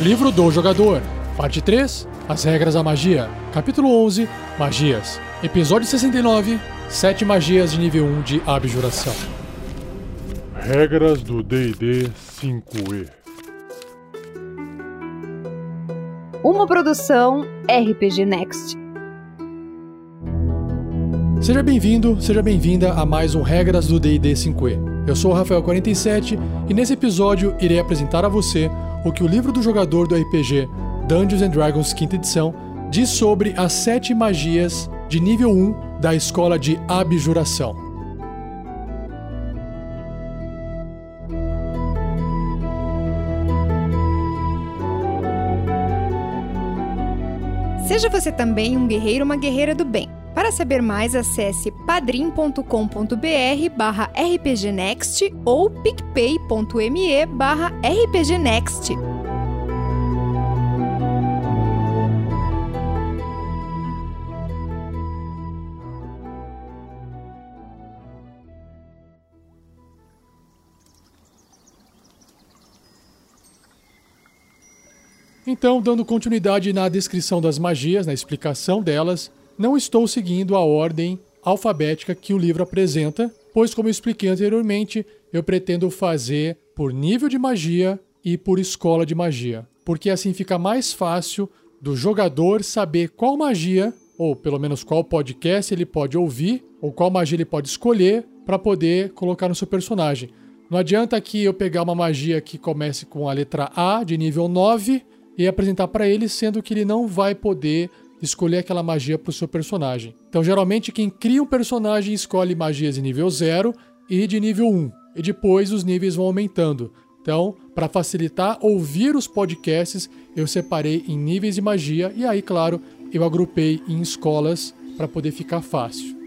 Livro do Jogador, Parte 3 As Regras da Magia, Capítulo 11 Magias, Episódio 69 Sete Magias de Nível 1 de Abjuração. Regras do DD 5E Uma produção RPG Next. Seja bem-vindo, seja bem-vinda a mais um Regras do D&D 5e. Eu sou o Rafael47 e nesse episódio irei apresentar a você o que o livro do jogador do RPG Dungeons and Dragons 5 edição diz sobre as sete magias de nível 1 da escola de abjuração. Seja você também um guerreiro ou uma guerreira do bem. Para saber mais, acesse padrim.com.br barra rpgnext ou picpay.me barra rpgnext. Então, dando continuidade na descrição das magias, na explicação delas, não estou seguindo a ordem alfabética que o livro apresenta, pois, como eu expliquei anteriormente, eu pretendo fazer por nível de magia e por escola de magia, porque assim fica mais fácil do jogador saber qual magia, ou pelo menos qual podcast ele pode ouvir, ou qual magia ele pode escolher para poder colocar no seu personagem. Não adianta que eu pegar uma magia que comece com a letra A de nível 9 e apresentar para ele, sendo que ele não vai poder escolher aquela magia para o seu personagem. Então, geralmente, quem cria um personagem escolhe magias de nível 0 e de nível 1, e depois os níveis vão aumentando. Então, para facilitar ouvir os podcasts, eu separei em níveis de magia e aí, claro, eu agrupei em escolas para poder ficar fácil.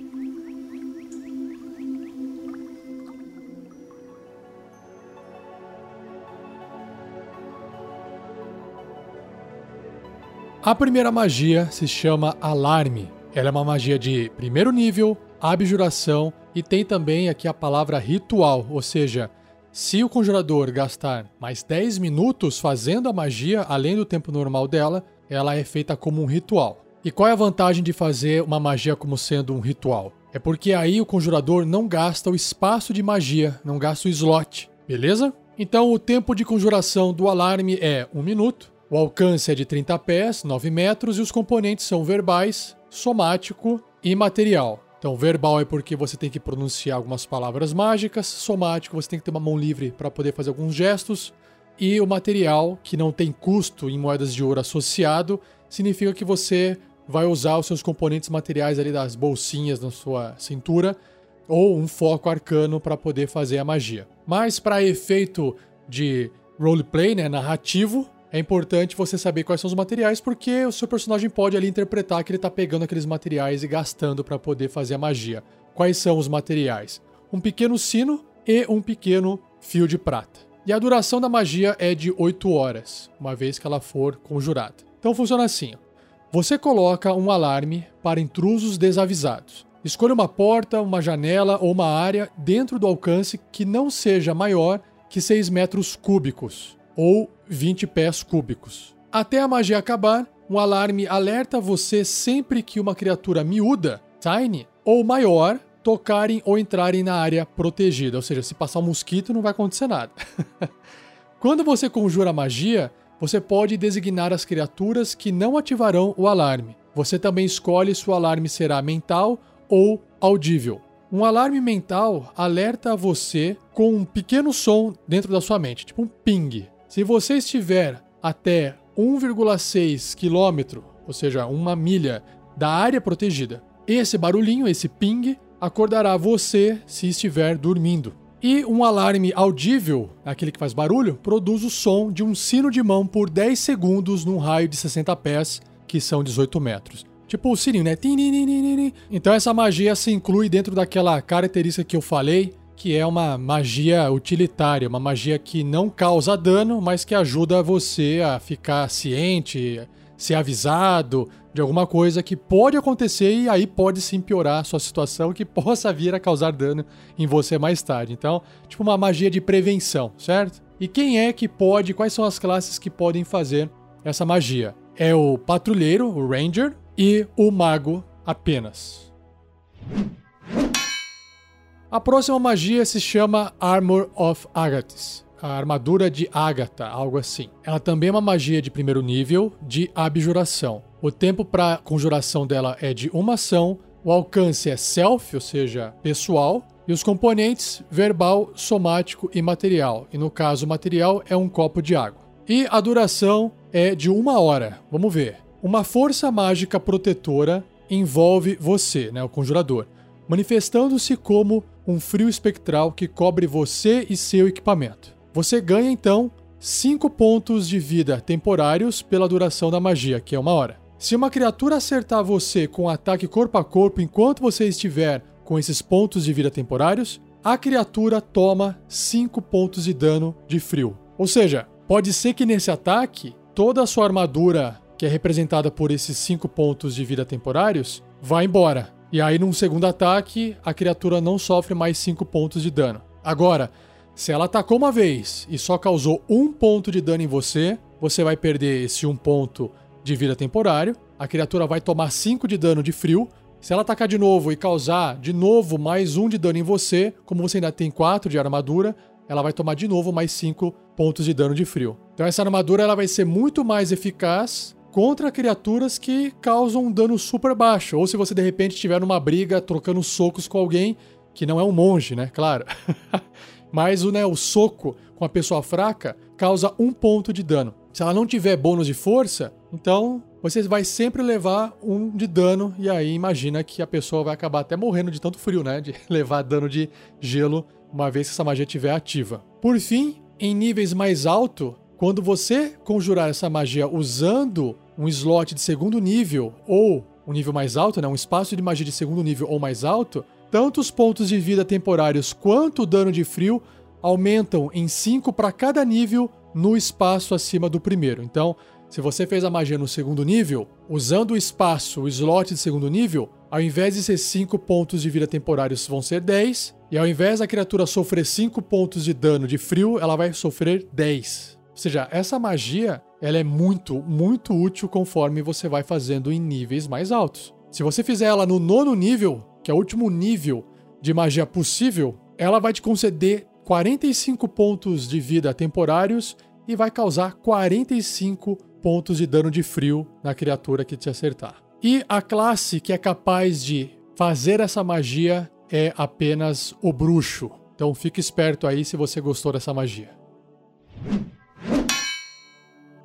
A primeira magia se chama Alarme. Ela é uma magia de primeiro nível, abjuração e tem também aqui a palavra ritual, ou seja, se o conjurador gastar mais 10 minutos fazendo a magia além do tempo normal dela, ela é feita como um ritual. E qual é a vantagem de fazer uma magia como sendo um ritual? É porque aí o conjurador não gasta o espaço de magia, não gasta o slot, beleza? Então o tempo de conjuração do alarme é 1 minuto, o alcance é de 30 pés, 9 metros, e os componentes são verbais, somático e material. Então, verbal é porque você tem que pronunciar algumas palavras mágicas, somático você tem que ter uma mão livre para poder fazer alguns gestos, e o material, que não tem custo em moedas de ouro associado, significa que você vai usar os seus componentes materiais ali das bolsinhas na sua cintura ou um foco arcano para poder fazer a magia. Mas para efeito de roleplay, né, narrativo, é importante você saber quais são os materiais, porque o seu personagem pode ali interpretar que ele está pegando aqueles materiais e gastando para poder fazer a magia. Quais são os materiais? Um pequeno sino e um pequeno fio de prata. E a duração da magia é de 8 horas, uma vez que ela for conjurada. Então funciona assim: você coloca um alarme para intrusos desavisados. Escolha uma porta, uma janela ou uma área dentro do alcance que não seja maior que 6 metros cúbicos ou 20 pés cúbicos. Até a magia acabar, um alarme alerta você sempre que uma criatura miúda, tiny ou maior tocarem ou entrarem na área protegida. Ou seja, se passar um mosquito não vai acontecer nada. Quando você conjura magia, você pode designar as criaturas que não ativarão o alarme. Você também escolhe se o alarme será mental ou audível. Um alarme mental alerta você com um pequeno som dentro da sua mente, tipo um ping. Se você estiver até 1,6 km, ou seja, uma milha da área protegida, esse barulhinho, esse ping, acordará você se estiver dormindo. E um alarme audível, aquele que faz barulho, produz o som de um sino de mão por 10 segundos num raio de 60 pés, que são 18 metros. Tipo o sininho, né? Então essa magia se inclui dentro daquela característica que eu falei, que é uma magia utilitária, uma magia que não causa dano, mas que ajuda você a ficar ciente, ser avisado de alguma coisa que pode acontecer e aí pode sim piorar a sua situação que possa vir a causar dano em você mais tarde. Então, tipo uma magia de prevenção, certo? E quem é que pode, quais são as classes que podem fazer essa magia? É o patrulheiro, o ranger, e o mago apenas. A próxima magia se chama Armor of Agathis, a armadura de Agatha, algo assim. Ela também é uma magia de primeiro nível de abjuração. O tempo para conjuração dela é de uma ação, o alcance é self, ou seja, pessoal, e os componentes verbal, somático e material. E no caso, material é um copo de água. E a duração é de uma hora. Vamos ver. Uma força mágica protetora envolve você, né, o conjurador, manifestando-se como um frio espectral que cobre você e seu equipamento. Você ganha então 5 pontos de vida temporários pela duração da magia, que é uma hora. Se uma criatura acertar você com um ataque corpo a corpo enquanto você estiver com esses pontos de vida temporários, a criatura toma 5 pontos de dano de frio. Ou seja, pode ser que nesse ataque toda a sua armadura, que é representada por esses 5 pontos de vida temporários, vá embora. E aí, num segundo ataque, a criatura não sofre mais 5 pontos de dano. Agora, se ela atacou uma vez e só causou um ponto de dano em você, você vai perder esse um ponto de vida temporário. A criatura vai tomar 5 de dano de frio. Se ela atacar de novo e causar de novo mais um de dano em você, como você ainda tem 4 de armadura, ela vai tomar de novo mais 5 pontos de dano de frio. Então essa armadura ela vai ser muito mais eficaz contra criaturas que causam um dano super baixo. Ou se você de repente estiver numa briga trocando socos com alguém que não é um monge, né? Claro. Mas né, o soco com a pessoa fraca causa um ponto de dano. Se ela não tiver bônus de força, então você vai sempre levar um de dano. E aí imagina que a pessoa vai acabar até morrendo de tanto frio, né? De levar dano de gelo uma vez que essa magia estiver ativa. Por fim, em níveis mais altos, quando você conjurar essa magia usando um slot de segundo nível ou um nível mais alto, né, um espaço de magia de segundo nível ou mais alto, tanto os pontos de vida temporários quanto o dano de frio aumentam em 5 para cada nível no espaço acima do primeiro. Então, se você fez a magia no segundo nível, usando o espaço, o slot de segundo nível, ao invés de ser 5 pontos de vida temporários, vão ser 10. E ao invés da criatura sofrer 5 pontos de dano de frio, ela vai sofrer 10. Ou seja, essa magia ela é muito, muito útil conforme você vai fazendo em níveis mais altos. Se você fizer ela no nono nível, que é o último nível de magia possível, ela vai te conceder 45 pontos de vida temporários e vai causar 45 pontos de dano de frio na criatura que te acertar. E a classe que é capaz de fazer essa magia é apenas o bruxo. Então fique esperto aí se você gostou dessa magia.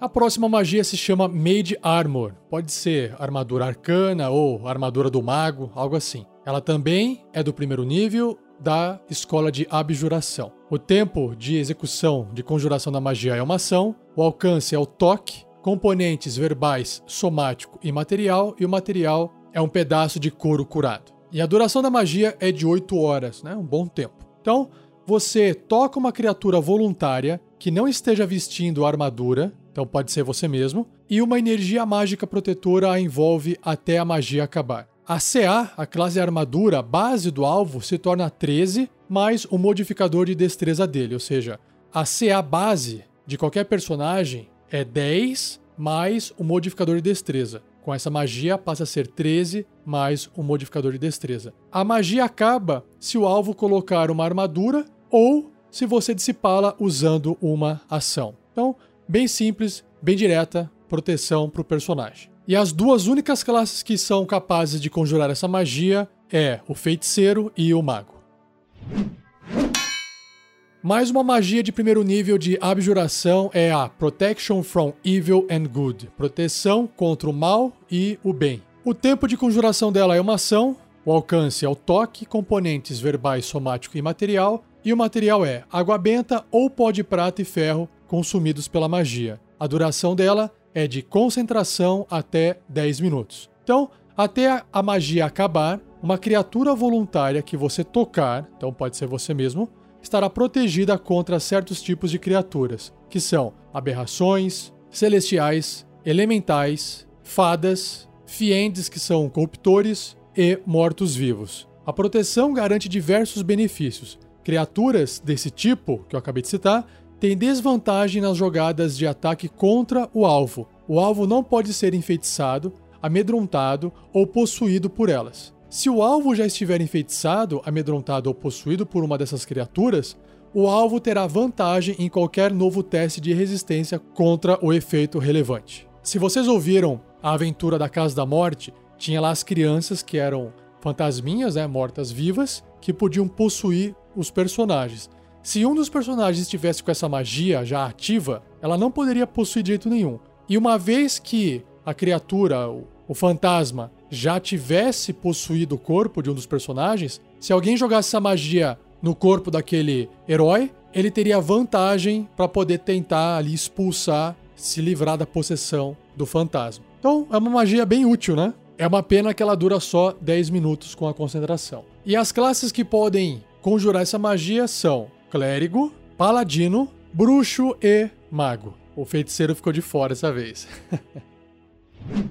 A próxima magia se chama Mage Armor. Pode ser armadura arcana ou armadura do mago, algo assim. Ela também é do primeiro nível da escola de abjuração. O tempo de execução de conjuração da magia é uma ação, o alcance é o toque, componentes verbais, somático e material, e o material é um pedaço de couro curado. E a duração da magia é de 8 horas, né? Um bom tempo. Então, você toca uma criatura voluntária que não esteja vestindo armadura então pode ser você mesmo, e uma energia mágica protetora a envolve até a magia acabar. A CA, a classe armadura base do alvo, se torna 13 mais o modificador de destreza dele, ou seja, a CA base de qualquer personagem é 10 mais o modificador de destreza. Com essa magia passa a ser 13 mais o modificador de destreza. A magia acaba se o alvo colocar uma armadura ou se você dissipá-la usando uma ação. Então, bem simples, bem direta, proteção para o personagem. E as duas únicas classes que são capazes de conjurar essa magia é o feiticeiro e o mago. Mais uma magia de primeiro nível de abjuração é a Protection from Evil and Good proteção contra o mal e o bem. O tempo de conjuração dela é uma ação, o alcance é o toque, componentes verbais, somático e material, e o material é água benta ou pó de prata e ferro consumidos pela magia. A duração dela é de concentração até 10 minutos. Então, até a magia acabar, uma criatura voluntária que você tocar, então pode ser você mesmo, estará protegida contra certos tipos de criaturas, que são aberrações, celestiais, elementais, fadas, fiendes, que são corruptores, e mortos-vivos. A proteção garante diversos benefícios. Criaturas desse tipo, que eu acabei de citar, tem desvantagem nas jogadas de ataque contra o alvo. O alvo não pode ser enfeitiçado, amedrontado ou possuído por elas. Se o alvo já estiver enfeitiçado, amedrontado ou possuído por uma dessas criaturas, o alvo terá vantagem em qualquer novo teste de resistência contra o efeito relevante. Se vocês ouviram a aventura da Casa da Morte, tinha lá as crianças que eram fantasminhas, né, mortas vivas, que podiam possuir os personagens. Se um dos personagens estivesse com essa magia já ativa, ela não poderia possuir de jeito nenhum. E uma vez que a criatura, o fantasma, já tivesse possuído o corpo de um dos personagens, se alguém jogasse essa magia no corpo daquele herói, ele teria vantagem para poder tentar ali expulsar, se livrar da possessão do fantasma. Então é uma magia bem útil, né? É uma pena que ela dura só 10 minutos com a concentração. E as classes que podem conjurar essa magia são clérigo, paladino, bruxo e mago. O feiticeiro ficou de fora dessa vez.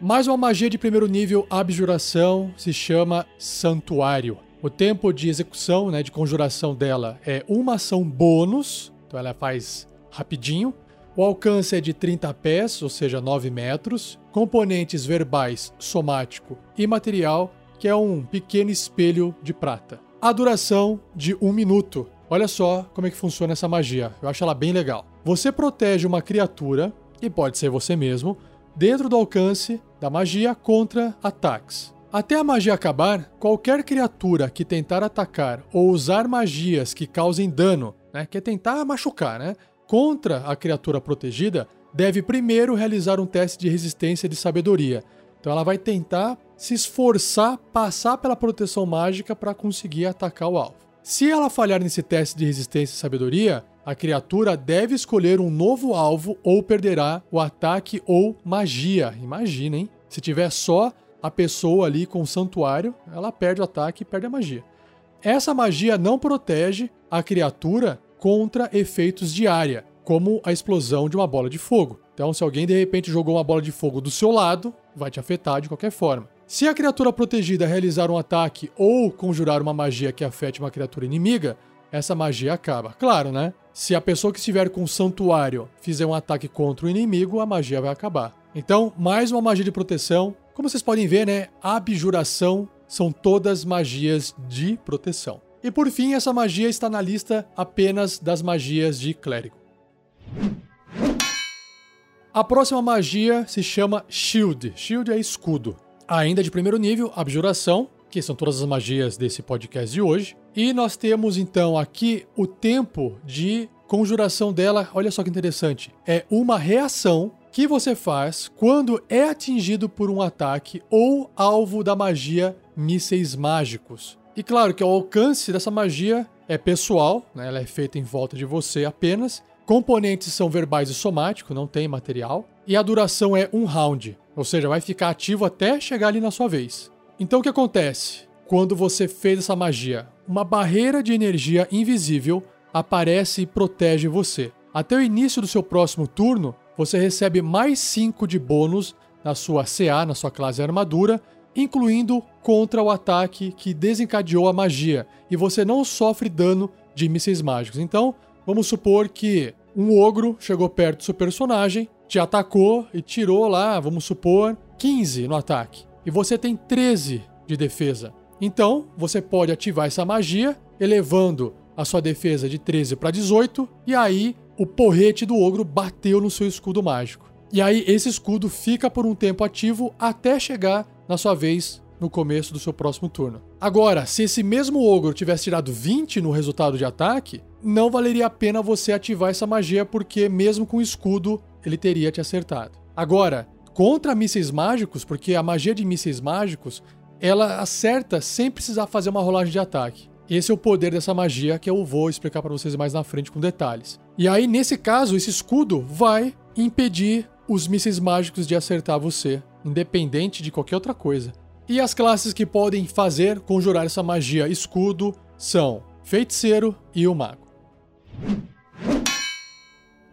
Mais uma magia de primeiro nível, abjuração, se chama Santuário. O tempo de execução, né, de conjuração dela é uma ação bônus, então ela faz rapidinho. O alcance é de 30 pés, ou seja, 9 metros. Componentes verbais, somático e material, que é um pequeno espelho de prata. A duração de um minuto. Olha só como é que funciona essa magia. Eu acho ela bem legal. Você protege uma criatura, e pode ser você mesmo, dentro do alcance da magia contra ataques. Até a magia acabar, qualquer criatura que tentar atacar ou usar magias que causem dano, né, que é tentar machucar, né, contra a criatura protegida, deve primeiro realizar um teste de resistência de sabedoria. Então ela vai tentar se esforçar, passar pela proteção mágica para conseguir atacar o alvo. Se ela falhar nesse teste de resistência e sabedoria, a criatura deve escolher um novo alvo ou perderá o ataque ou magia. Imagina, hein? Se tiver só a pessoa ali com o santuário, ela perde o ataque e perde a magia. Essa magia não protege a criatura contra efeitos de área, como a explosão de uma bola de fogo. Então, se alguém de repente jogou uma bola de fogo do seu lado, vai te afetar de qualquer forma. Se a criatura protegida realizar um ataque ou conjurar uma magia que afete uma criatura inimiga, essa magia acaba. Claro, né? Se a pessoa que estiver com o santuário fizer um ataque contra o inimigo, a magia vai acabar. Então, mais uma magia de proteção como vocês podem ver, né, abjuração são todas magias de proteção. E por fim, essa magia está na lista apenas das magias de clérigo. A próxima magia se chama Shield. Shield é escudo. Ainda de primeiro nível, abjuração, que são todas as magias desse podcast de hoje. E nós temos então aqui o tempo de conjuração dela. Olha só que interessante. É uma reação que você faz quando é atingido por um ataque ou alvo da magia mísseis mágicos. E claro que o alcance dessa magia é pessoal, né? ela é feita em volta de você apenas. Componentes são verbais e somáticos, não tem material. E a duração é um round, ou seja, vai ficar ativo até chegar ali na sua vez. Então o que acontece? Quando você fez essa magia, uma barreira de energia invisível aparece e protege você. Até o início do seu próximo turno, você recebe mais 5 de bônus na sua CA, na sua classe armadura, incluindo contra o ataque que desencadeou a magia, e você não sofre dano de mísseis mágicos. Então, vamos supor que um ogro chegou perto do seu personagem, te atacou e tirou lá, vamos supor, 15 no ataque. E você tem 13 de defesa. Então, você pode ativar essa magia, elevando a sua defesa de 13 para 18, e aí o porrete do ogro bateu no seu escudo mágico. E aí esse escudo fica por um tempo ativo até chegar na sua vez no começo do seu próximo turno. Agora, se esse mesmo ogro tivesse tirado 20 no resultado de ataque, não valeria a pena você ativar essa magia porque mesmo com escudo ele teria te acertado. Agora, contra mísseis mágicos, porque a magia de mísseis mágicos, ela acerta sem precisar fazer uma rolagem de ataque. Esse é o poder dessa magia que eu vou explicar para vocês mais na frente com detalhes. E aí, nesse caso, esse escudo vai impedir os mísseis mágicos de acertar você, independente de qualquer outra coisa. E as classes que podem fazer conjurar essa magia escudo são feiticeiro e o mago.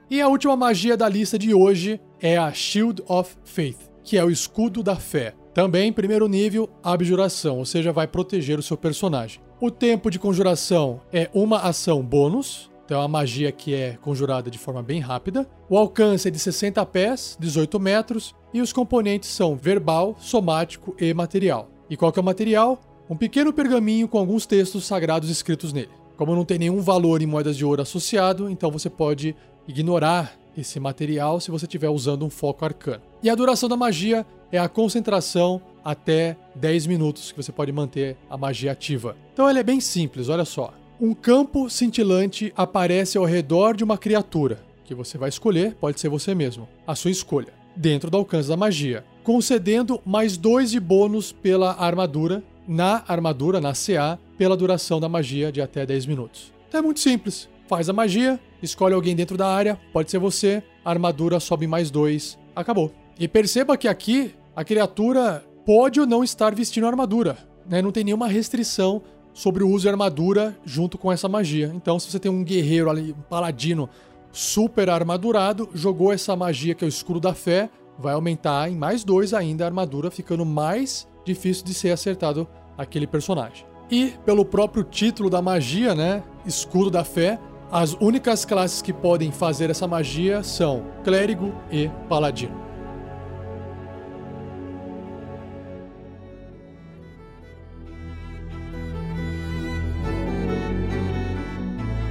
E a última magia da lista de hoje é a Shield of Faith, que é o escudo da fé. Também, primeiro nível, abjuração, ou seja, vai proteger o seu personagem. O tempo de conjuração é uma ação bônus. Então é uma magia que é conjurada de forma bem rápida. O alcance é de 60 pés, 18 metros, e os componentes são verbal, somático e material. E qual que é o material? Um pequeno pergaminho com alguns textos sagrados escritos nele. Como não tem nenhum valor em moedas de ouro associado, então você pode ignorar esse material se você estiver usando um foco arcano. E a duração da magia é a concentração até 10 minutos que você pode manter a magia ativa. Então ela é bem simples, olha só. Um campo cintilante aparece ao redor de uma criatura, que você vai escolher, pode ser você mesmo, a sua escolha, dentro do alcance da magia, concedendo mais dois de bônus pela armadura, na armadura, na CA, pela duração da magia de até 10 minutos. Então é muito simples. Faz a magia, escolhe alguém dentro da área, pode ser você, a armadura sobe mais dois, acabou. E perceba que aqui a criatura pode ou não estar vestindo armadura, né? Não tem nenhuma restrição sobre o uso de armadura junto com essa magia. Então, se você tem um guerreiro ali, um paladino super armadurado, jogou essa magia que é o escudo da fé, vai aumentar em mais dois ainda a armadura, ficando mais difícil de ser acertado aquele personagem. E pelo próprio título da magia, né, escudo da fé, as únicas classes que podem fazer essa magia são clérigo e paladino.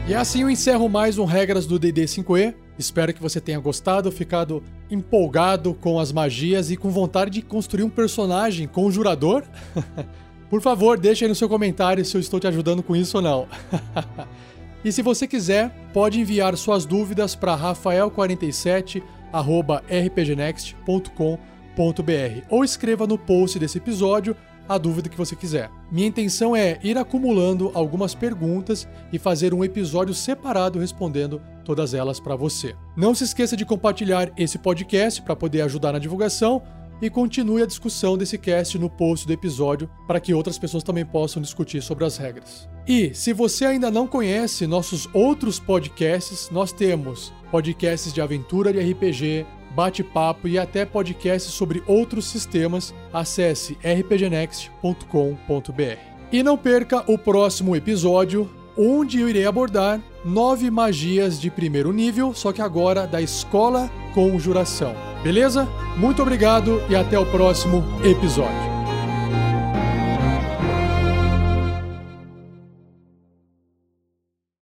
E assim eu encerro mais um Regras do DD 5E. Espero que você tenha gostado, ficado empolgado com as magias e com vontade de construir um personagem conjurador. Por favor, deixe aí no seu comentário se eu estou te ajudando com isso ou não. e se você quiser, pode enviar suas dúvidas para rafael47@rpgnext.com.br ou escreva no post desse episódio a dúvida que você quiser. Minha intenção é ir acumulando algumas perguntas e fazer um episódio separado respondendo todas elas para você. Não se esqueça de compartilhar esse podcast para poder ajudar na divulgação e continue a discussão desse cast no post do episódio para que outras pessoas também possam discutir sobre as regras. E se você ainda não conhece nossos outros podcasts, nós temos podcasts de aventura de RPG, bate-papo e até podcasts sobre outros sistemas, acesse rpgnext.com.br. E não perca o próximo episódio, onde eu irei abordar nove magias de primeiro nível, só que agora da Escola Conjuração. Beleza? Muito obrigado e até o próximo episódio.